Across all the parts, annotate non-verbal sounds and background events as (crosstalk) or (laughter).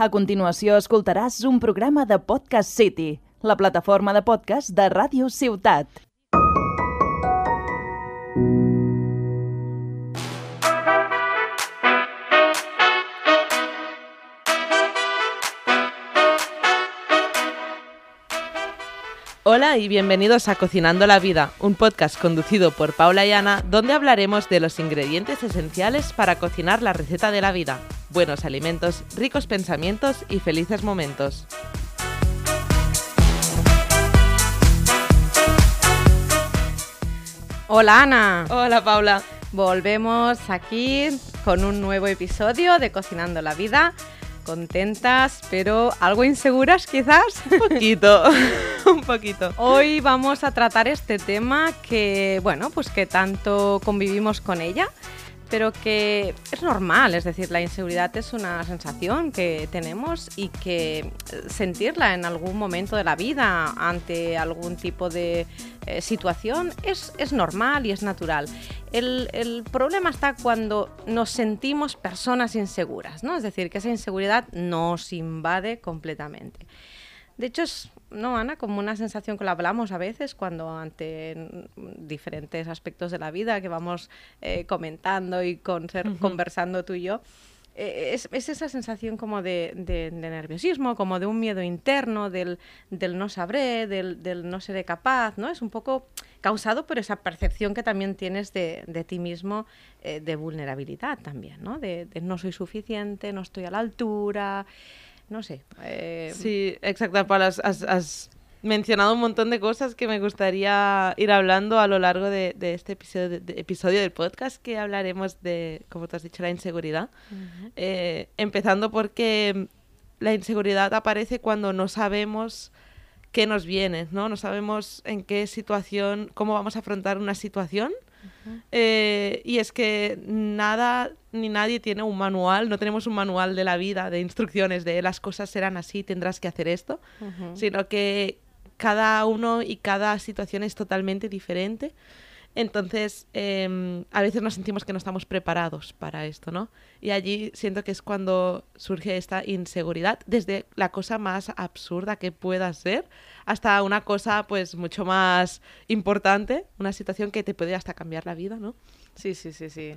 A continuació escoltaràs un programa de Podcast City, la plataforma de podcast de Ràdio Ciutat. Hola y bienvenidos a Cocinando la Vida, un podcast conducido por Paula y Ana, donde hablaremos de los ingredientes esenciales para cocinar la receta de la vida. Buenos alimentos, ricos pensamientos y felices momentos. Hola Ana. Hola Paula. Volvemos aquí con un nuevo episodio de Cocinando la Vida. Contentas, pero algo inseguras quizás. Un poquito, (laughs) un poquito. Hoy vamos a tratar este tema que, bueno, pues que tanto convivimos con ella pero que es normal, es decir, la inseguridad es una sensación que tenemos y que sentirla en algún momento de la vida ante algún tipo de eh, situación es, es, normal y es natural. El, el, problema está cuando nos sentimos personas inseguras, ¿no? Es decir, que esa inseguridad nos invade completamente. De hecho, es, ¿no, Ana? Como una sensación que lo hablamos a veces cuando ante diferentes aspectos de la vida que vamos eh, comentando y con ser, uh -huh. conversando tú y yo. Eh, es, es, esa sensación como de, de, de, nerviosismo, como de un miedo interno, del, del no sabré, del, del, no seré capaz, ¿no? Es un poco causado por esa percepción que también tienes de, de ti mismo eh, de vulnerabilidad también, ¿no? De, no soy suficiente, no estoy a la altura no sé. Eh... Sí, exacto, Paula, has, mencionado un montón de cosas que me gustaría ir hablando a lo largo de, de este episodio, de, de, episodio del podcast, que hablaremos de, como te has dicho, la inseguridad. Uh -huh. eh, empezando porque la inseguridad aparece cuando no sabemos qué nos viene, ¿no? No sabemos en qué situación, cómo vamos a afrontar una situación. Uh -huh. eh, y es que nada ni nadie tiene un manual, no tenemos un manual de la vida, de instrucciones de las cosas serán así, tendrás que hacer esto, uh -huh. sino que cada uno y cada situación es totalmente diferente. Entonces, eh, a veces nos sentimos que no estamos preparados para esto, ¿no? Y allí siento que es cuando surge esta inseguridad, desde la cosa más absurda que pueda ser hasta una cosa, pues, mucho más importante, una situación que te puede hasta cambiar la vida, ¿no? Sí, sí, sí, sí.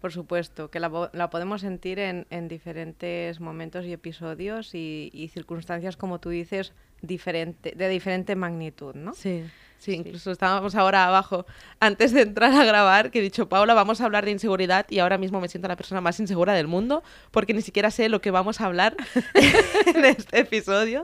Por supuesto, que la, la podemos sentir en, en, diferentes momentos y episodios y, y circunstancias, como tú dices, diferente, de diferente magnitud, ¿no? Sí. Sí, incluso estábamos ahora abajo, antes de entrar a grabar, que he dicho, Paula, vamos a hablar de inseguridad y ahora mismo me siento la persona más insegura del mundo porque ni siquiera sé lo que vamos a hablar (laughs) en este episodio.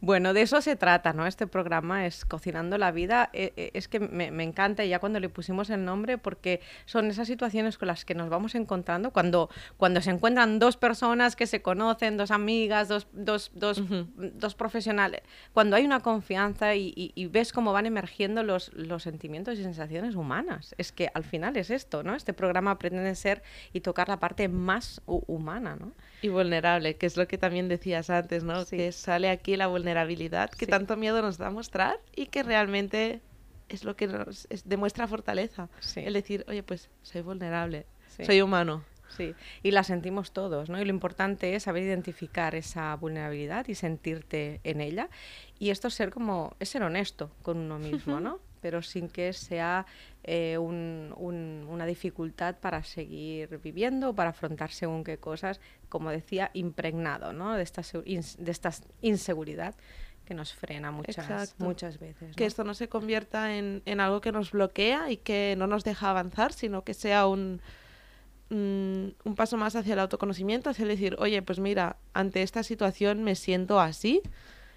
Bueno, de eso se trata, ¿no? Este programa es Cocinando la Vida. Es que me, me encanta ya cuando le pusimos el nombre porque son esas situaciones con las que nos vamos encontrando cuando, cuando se encuentran dos personas que se conocen, dos amigas, dos, dos, dos, uh -huh. dos profesionales, cuando hay una confianza y, y, y ves cómo van emergiendo emergiendo los, los sentimientos y sensaciones humanas. Es que al final es esto, ¿no? Este programa pretende ser y tocar la parte más humana, ¿no? Y vulnerable, que es lo que también decías antes, ¿no? Sí. Que sale aquí la vulnerabilidad que sí. tanto miedo nos da a mostrar y que realmente es lo que nos es, demuestra fortaleza. Sí. El decir, oye, pues soy vulnerable, soy humano. Sí, y la sentimos todos, ¿no? Y lo importante es saber identificar esa vulnerabilidad y sentirte en ella. Y esto es ser como, es ser honesto con uno mismo, ¿no? Pero sin que sea eh, un, un, una dificultad para seguir viviendo, para afrontar según qué cosas, como decía, impregnado, ¿no? De esta, de esta inseguridad que nos frena muchas, muchas veces. ¿no? Que esto no se convierta en, en algo que nos bloquea y que no nos deja avanzar, sino que sea un Mm, un paso más hacia el autoconocimiento, hacia el decir, oye, pues mira, ante esta situación me siento así,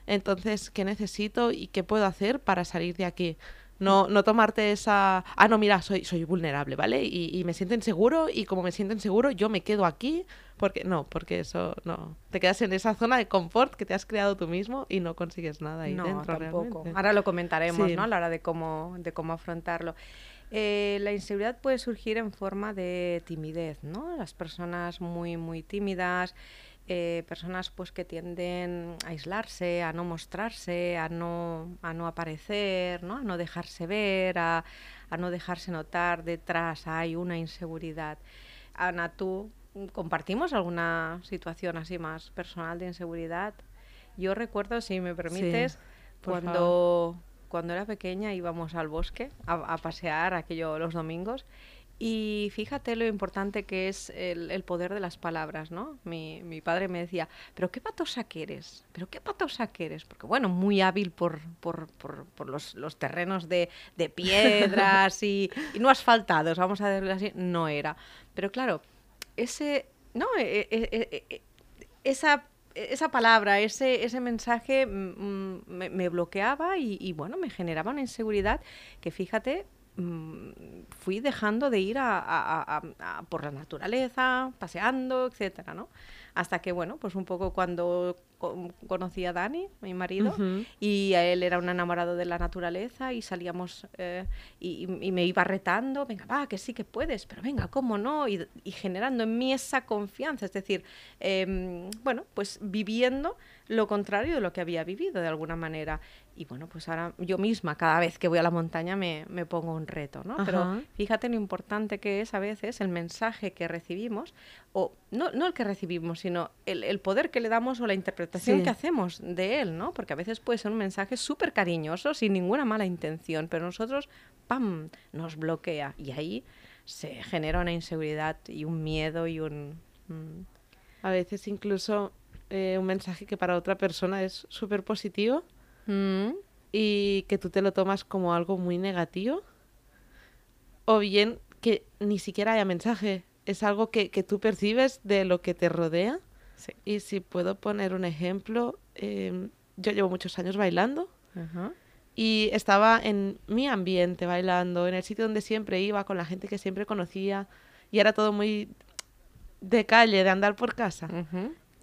entonces, ¿qué necesito y qué puedo hacer para salir de aquí? No, no tomarte esa, ah, no, mira, soy, soy vulnerable, ¿vale? Y, y, me siento inseguro y como me siento inseguro, yo me quedo aquí, porque no, porque eso, no, te quedas en esa zona de confort que te has creado tú mismo y no consigues nada ahí no, dentro. Tampoco. Realmente. Ahora lo comentaremos, sí. ¿no? A la hora de cómo, de cómo afrontarlo. Eh, la inseguridad puede surgir en forma de timidez, ¿no? Las personas muy, muy tímidas, eh, personas pues que tienden a aislarse, a no mostrarse, a no, a no aparecer, ¿no? A no dejarse ver, a, a no dejarse notar, detrás hay una inseguridad. Ana, tú compartimos alguna situación así más personal de inseguridad. Yo recuerdo, si me permites, cuando, cuando era pequeña íbamos al bosque a, pasear aquello los domingos y fíjate lo importante que es el, poder de las palabras, ¿no? Mi, padre me decía, pero qué patosa que eres, pero qué patosa que eres, porque bueno, muy hábil por, por, por, los, terrenos de, de piedras y, y, no asfaltados, vamos a decirlo así, no era. Pero claro, ese, no, e, e, e, esa esa palabra, ese, ese mensaje mm, me, me, bloqueaba y, y, bueno, me generaba una inseguridad que fíjate, Mm, fui dejando de ir a, por la naturaleza, paseando, etcétera, ¿no? Hasta que, bueno, pues un poco cuando conocí a Dani, mi marido, y a él era un enamorado de la naturaleza y salíamos eh, y, me iba retando, venga, va, que sí que puedes, pero venga, ¿cómo no? Y, generando en mí esa confianza, es decir, em, bueno, pues viviendo lo contrario de lo que había vivido de alguna manera. Y bueno, pues ahora yo misma, cada vez que voy a la montaña, me, me pongo un reto, ¿no? Pero fíjate lo importante que es a veces el mensaje que recibimos, o no, no el que recibimos, sino el, el poder que le damos o la interpretación que hacemos de él, ¿no? Porque a veces puede ser un mensaje súper cariñoso, sin ninguna mala intención, pero nosotros, ¡pam!, nos bloquea. Y ahí se genera una inseguridad y un miedo y un... Mm. A veces incluso eh, un mensaje que para otra persona es súper positivo Mm. y que tú te lo tomas como algo muy negativo. O bien que ni siquiera haya mensaje, es algo que, que tú percibes de lo que te rodea. Y si puedo poner un ejemplo, em, yo llevo muchos años bailando y estaba en mi ambiente bailando, en el sitio donde siempre iba, con la gente que siempre conocía y era todo muy de calle, de andar por casa.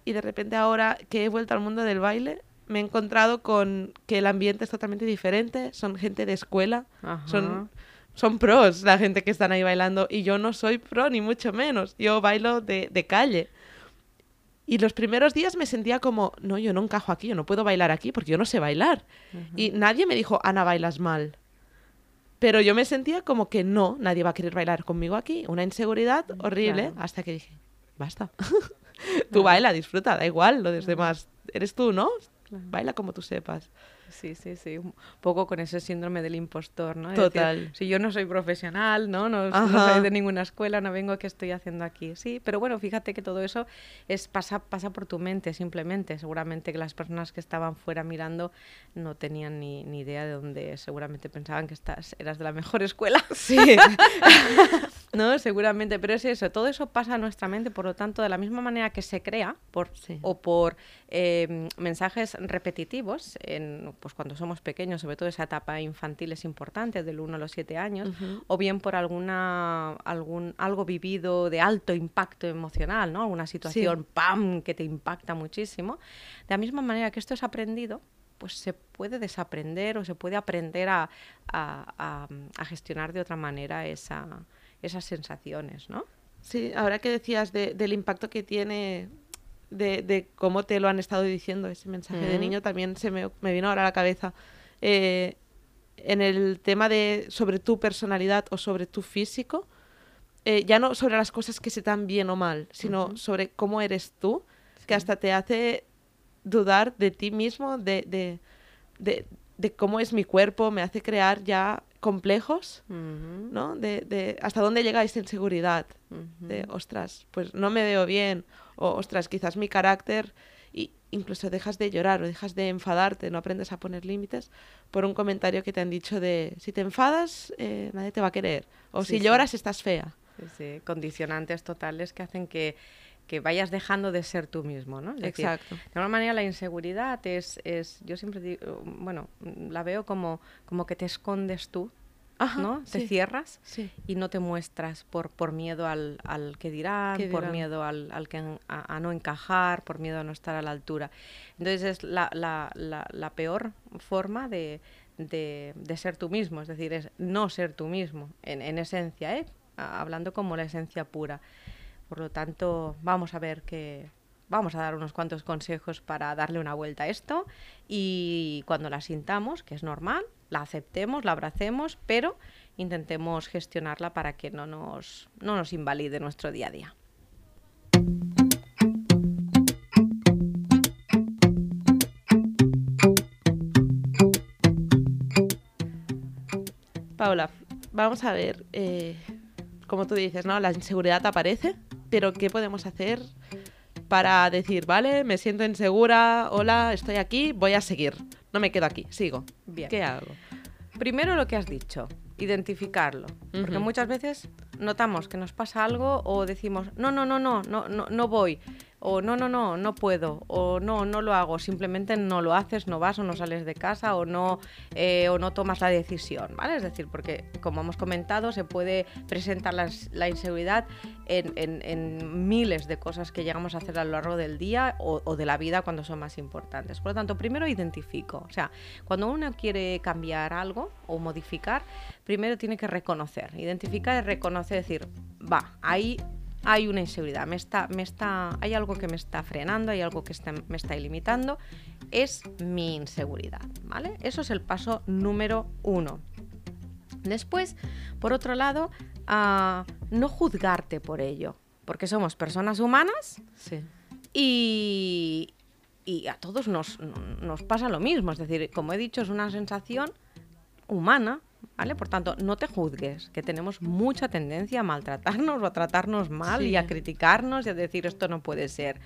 Y de repente ahora que he vuelto al mundo del baile, me he encontrado con que el ambiente es totalmente diferente, son gente de escuela, son son pros la gente que están ahí bailando y yo no soy pro ni mucho menos, yo bailo de, de calle. Y los primeros días me sentía como, no, yo no encajo aquí, yo no puedo bailar aquí porque yo no sé bailar. Y nadie me dijo, Ana, bailas mal. Pero yo me sentía como que no, nadie va a querer bailar conmigo aquí. Una inseguridad horrible hasta que dije, basta. (laughs) tú baila, disfruta, da igual, lo demás eres tú, ¿no? Baila como tú sepas. Sí, sí, sí. Un poco con ese síndrome del impostor, ¿no? Total. si yo no soy profesional, ¿no? No, no, soy de ninguna escuela, no vengo, ¿qué estoy haciendo aquí? Sí, pero bueno, fíjate que todo eso es pasa, pasa por tu mente simplemente. Seguramente que las personas que estaban fuera mirando no tenían ni, ni idea de dónde, seguramente pensaban que estás, eras de la mejor escuela. Sí. (laughs) no, seguramente, pero es eso, todo eso pasa a nuestra mente, por lo tanto, de la misma manera que se crea por, o por eh, mensajes repetitivos en pues cuando somos pequeños, sobre todo esa etapa infantil es importante, del 1 a los 7 años, o bien por alguna, algún, algo vivido de alto impacto emocional, ¿no? Alguna situación, ¡pam!, que te impacta muchísimo. De la misma manera que esto es aprendido, pues se puede desaprender o se puede aprender a, a, a, gestionar de otra manera esa, esas sensaciones, ¿no? Sí, ahora que decías de, del impacto que tiene de, cómo te lo han estado diciendo ese mensaje de niño, también se me, me, vino ahora a la cabeza. Eh, en el tema de sobre tu personalidad o sobre tu físico, eh, ya no sobre las cosas que se dan bien o mal, sino sobre cómo eres tú, que hasta te hace dudar de ti mismo, de, de, de, de, cómo es mi cuerpo, me hace crear ya complejos, ¿no? De, de, hasta dónde llega esta inseguridad, de, ostras, pues no me veo bien, o ostras, quizás mi carácter, y incluso dejas de llorar o dejas de enfadarte, no aprendes a poner límites por un comentario que te han dicho de, si te enfadas, eh, nadie te va a querer, o si lloras, estás fea. Sí, condicionantes totales que hacen que que vayas dejando de ser tú mismo, ¿no? Exacto. de alguna manera la inseguridad es, es yo siempre digo, bueno, la veo como, como que te escondes tú, ¿no? Te cierras y no te muestras por, por miedo al, al que dirán, por miedo al, al que a, no encajar, por miedo a no estar a la altura. Entonces es la, la, la, la peor forma de, de, de, ser tú mismo, es decir, es no ser tú mismo, en, en esencia, ¿eh? hablando como la esencia pura. Por lo tanto, vamos a ver qué, vamos a dar unos cuantos consejos para darle una vuelta a esto y cuando la sintamos, que es normal, la aceptemos, la abracemos, pero intentemos gestionarla para que no nos, no nos invalide nuestro día a día. Paula, vamos a ver, eh, como tú dices, ¿no? La inseguridad aparece, pero ¿qué podemos hacer para decir, vale, me siento insegura, hola, estoy aquí, voy a seguir, no me quedo aquí, sigo? Bien. ¿Qué hago? Primero lo que has dicho, identificarlo. Porque muchas veces notamos que nos pasa algo o decimos, no, no, no, no, no, no, no voy. O no, no, no, no puedo. O no, no lo hago. Simplemente no lo haces, no vas o no sales de casa o no, eh, o no tomas la decisión. ¿Vale? Es decir, porque como hemos comentado, se puede presentar la inseguridad en, en- miles de cosas que llegamos a hacer a lo largo del día o, o de la vida cuando son más importantes. Por lo tanto, primero identifico. O sea, cuando uno quiere cambiar algo o modificar, primero tiene que reconocer. Identificar y reconocer, decir, va, ahí hay una inseguridad, me está, me está, hay algo que me está frenando, hay algo que está- me está limitando, es mi inseguridad, ¿vale? Eso es el paso número uno. Después, por otro lado, ah, no juzgarte por ello, porque somos personas humanas Sí. y, y a todos nos, nos pasa lo mismo. Es decir, como he dicho, es una sensación humana, ¿vale? Por tanto, no te juzgues, que tenemos mucha tendencia a maltratarnos o a tratarnos mal y a criticarnos y a decir esto no puede ser.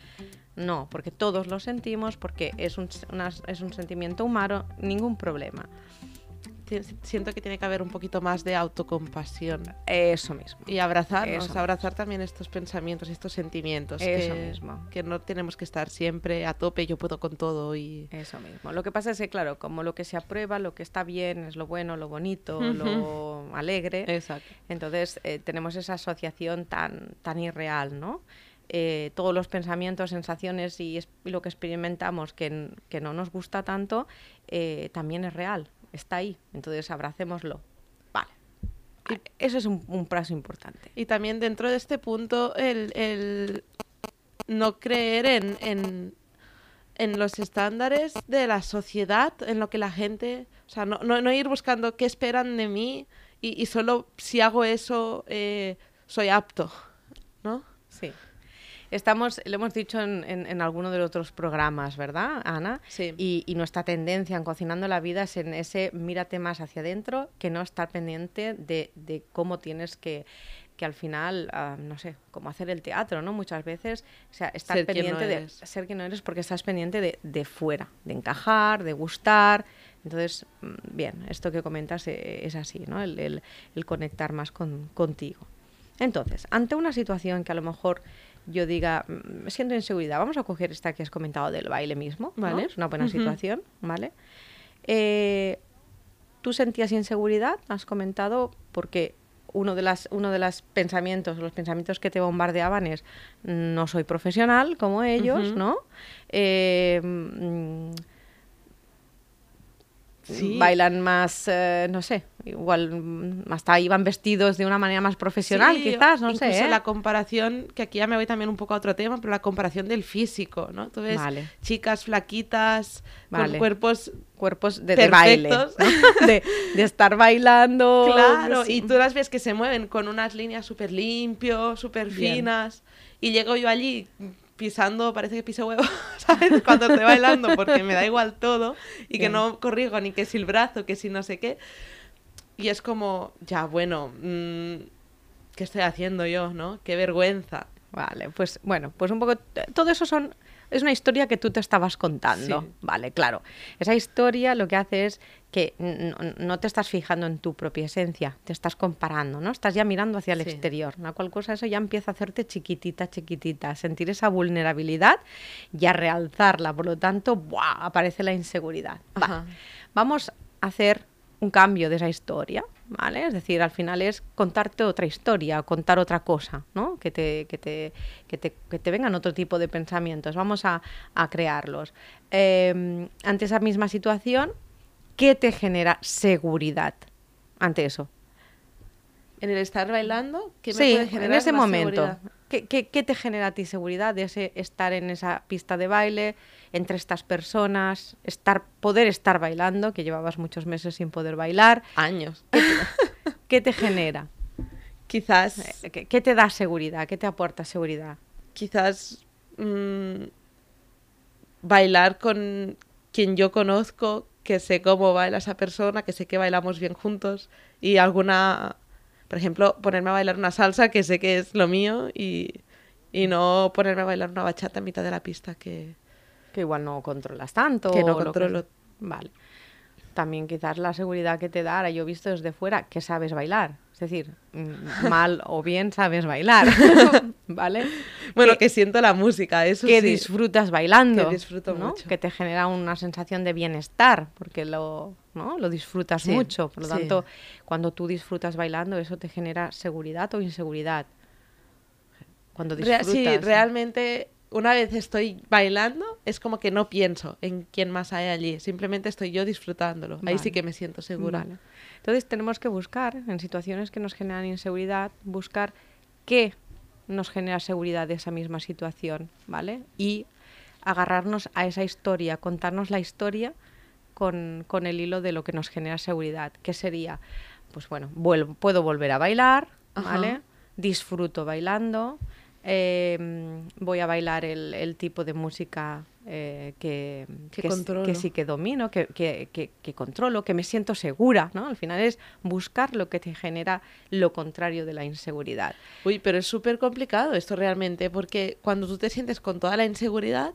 No, porque todos lo sentimos, porque es un, una- es un sentimiento humano, ningún problema. Siento que tiene que haber un poquito más de autocompasión Eso mismo. y abrazarnos, Eso. abrazar también estos pensamientos, estos sentimientos. Eso que, mismo. que no tenemos que estar siempre a tope, yo puedo con todo y... Eso mismo. Lo que pasa es que, claro, como lo que se aprueba, lo que está bien, es lo bueno, lo bonito, lo alegre, Exacto. Entonces eh, tenemos esa asociación tan, tan irreal, ¿no? Eh, todos los pensamientos, sensaciones y, y lo que experimentamos que, que no nos gusta tanto, eh, también es real, está ahí. Entonces abracémoslo. Vale. Eso es un, un paso importante. Y también dentro de este punto, el, el no creer en, en, en los estándares de la sociedad, en lo que la gente, o sea, no, no, no ir buscando qué esperan de mí y, y solo si hago eso eh, soy apto, ¿no? Sí. Estamos, lo hemos dicho en, en, en alguno de los otros programas, ¿verdad, Ana? Sí. Y, y nuestra tendencia en Cocinando la Vida es en ese mírate más hacia adentro que no estar pendiente de, de cómo tienes que, que al final, ah, no sé, cómo hacer el teatro, ¿no? Muchas veces, o sea, estar Ser quien no pendiente de ser que no eres porque estás pendiente de, de fuera, de encajar, de gustar. Entonces, mm, bien, esto que comentas eh, es así, ¿no? El, el- el conectar más con, contigo. Entonces, ante una situación que a lo mejor yo diga, "Mm, me siento inseguridad, vamos a coger esta que has comentado del baile mismo, ¿no? Vale. Es una buena situación, ¿vale? Eh, ¿Tú sentías inseguridad? Has comentado porque uno de las uno de los pensamientos, los pensamientos que te bombardeaban es no soy profesional como ellos. ¿no? Eh, mm, Sí. bailan más, eh, no sé, igual hasta iban vestidos de una manera más profesional, Sí, quizás, no sé. ¿eh? la comparación, que aquí ya me voy también un poco a otro tema, pero la comparación del físico, ¿no? Tú ves Vale. chicas flaquitas, Vale. con cuerpos Cuerpos de, de baile, (laughs) (laughs) de, de estar bailando. Claro, sí. y tú las ves que se mueven con unas líneas súper limpios, súper finas. Y llego yo allí pisando, parece que piso huevo, (laughs) ¿sabes? Cuando estoy bailando, porque me da igual todo. Y que no corrijo ni que si el brazo, que si no sé qué. Y es como, ya, bueno, mm, ¿qué estoy haciendo yo, no? Qué vergüenza. Vale, pues bueno, pues un poco. Todo eso son. Es una historia que tú te estabas contando. Sí. Vale, claro. Esa historia lo que hace es que no, no te estás fijando en tu propia esencia, te estás comparando, ¿no? Estás ya mirando hacia el Sí. exterior. La cual cosa eso ya empieza a hacerte chiquitita, chiquitita, sentir esa vulnerabilidad y a realzarla. Por lo tanto, ¡buah! aparece la inseguridad. Ajá. Vamos a hacer un cambio de esa historia, ¿vale? Es decir, al final es contarte otra historia, contar otra cosa, ¿no? Que te, que te, que te, que te vengan otro tipo de pensamientos. Vamos a, a crearlos. Eh, ante esa misma situación, ¿qué te genera seguridad ante eso? En el estar bailando, ¿qué me sí, puede en generar ese más momento. ¿Qué, qué, qué te genera a ti seguridad de ese estar en esa pista de baile, entre estas personas, estar, poder estar bailando, que llevabas muchos meses sin poder bailar? Años. (laughs) ¿Qué te genera? Quizás Eh, ¿Qué, qué te da seguridad? ¿Qué te aporta seguridad? quizás mm, bailar con quien yo conozco, que sé cómo baila esa persona, que sé que bailamos bien juntos y alguna, por ejemplo, ponerme a bailar una salsa que sé que es lo mío y, y no ponerme a bailar una bachata en mitad de la pista que, Que igual no controlas tanto. que no controlo. Vale. También quizás la seguridad que te da, ahora yo he visto desde fuera que sabes bailar. Es decir, mal o bien sabes bailar. (laughs) ¿Vale? Bueno, que, siento la música, eso que sí. disfrutas bailando. Que disfruto ¿no? mucho. Que te genera una sensación de bienestar, porque lo, ¿no? lo disfrutas Sí, mucho. Por lo sí. tanto, cuando tú disfrutas bailando, eso te genera seguridad o inseguridad. Cuando disfrutas. sí, ¿no? realmente una vez estoy bailando es como que no pienso en quién más hay allí, simplemente estoy yo disfrutándolo. Ahí sí que me siento segura. Vale. Entonces tenemos que buscar, en situaciones que nos generan inseguridad, buscar qué nos genera seguridad de esa misma situación, ¿vale? Y agarrarnos a esa historia, contarnos la historia con, con el hilo de lo que nos genera seguridad. ¿Qué sería? Pues bueno, vuelvo, puedo volver a bailar, ¿vale? Ajá. Disfruto bailando, eh, voy a bailar el, el tipo de música eh, que, Que que, que sí que domino, que, que- que- que controlo, que me siento segura, ¿no? Al final es buscar lo que te genera lo contrario de la inseguridad. Uy, pero es súper complicado esto realmente, porque cuando tú te sientes con toda la inseguridad,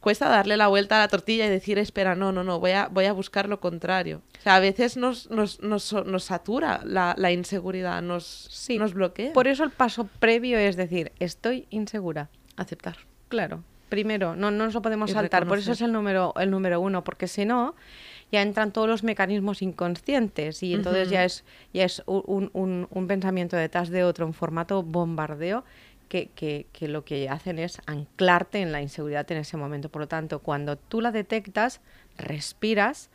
cuesta darle la vuelta a la tortilla y decir, espera, no, no, no, voy a, voy a buscar lo contrario. O sea, a veces nos, nos, nos, nos satura la, la inseguridad, nos, Sí. nos bloquea. Por eso el paso previo es decir, estoy insegura. aceptar. Claro. Primero, no, no nos lo podemos Y saltar. Por eso es el número, el número uno, porque si no, ya entran todos los mecanismos inconscientes y entonces ya es, ya es un, un- un pensamiento detrás de otro, un formato bombardeo que, que- que lo que hacen es anclarte en la inseguridad en ese momento. Por lo tanto, cuando tú la detectas, respiras,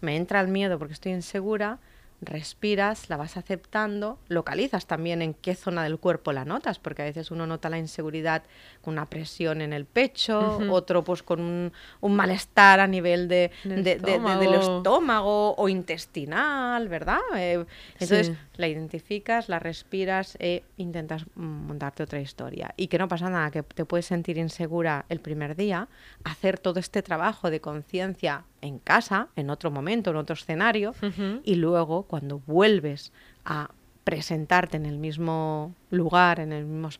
me entra el miedo porque estoy insegura, respiras, la vas aceptando, localizas también en qué zona del cuerpo la notas, porque a veces uno nota la inseguridad con una presión en el pecho, otro pues con un, un malestar a nivel de, Del de- de- de- del estómago. o intestinal, ¿verdad? Eh, entonces Sí. la identificas, la respiras e intentas montarte otra historia. Y que no pasa nada, que te puedes sentir insegura el primer día, hacer todo este trabajo de conciencia en casa, en otro momento, en otro escenario, y luego cuando vuelves a presentarte en el mismo lugar, en el mismo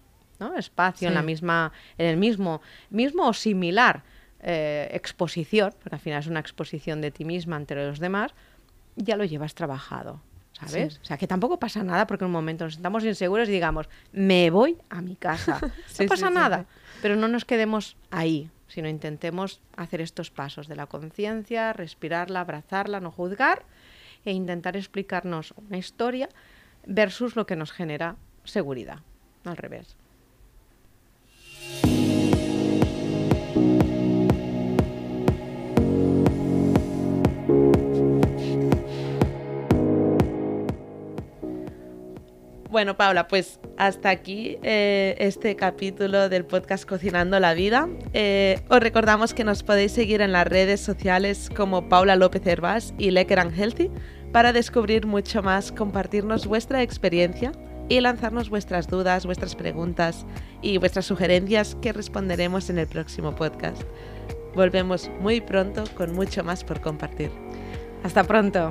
espacio, en la misma, en el mismo, mismo o similar eh, exposición, porque al final es una exposición de ti misma ante los demás, ya lo llevas trabajado. ¿Sabes? Sí. O sea, que tampoco pasa nada porque en un momento nos sentamos inseguros y digamos, me voy a mi casa. (laughs) No pasa sí, nada. Pero no nos quedemos ahí, sino intentemos hacer estos pasos de la conciencia, respirarla, abrazarla, no juzgar e intentar explicarnos una historia versus lo que nos genera seguridad. Al revés. Bueno, Paula, pues hasta aquí eh, este capítulo del podcast Cocinando la Vida. Eh, os recordamos que nos podéis seguir en las redes sociales como Paula López Hervás y Lecker and Healthy para descubrir mucho más, compartirnos vuestra experiencia y lanzarnos vuestras dudas, vuestras preguntas y vuestras sugerencias que responderemos en el próximo podcast. Volvemos muy pronto con mucho más por compartir. Hasta pronto.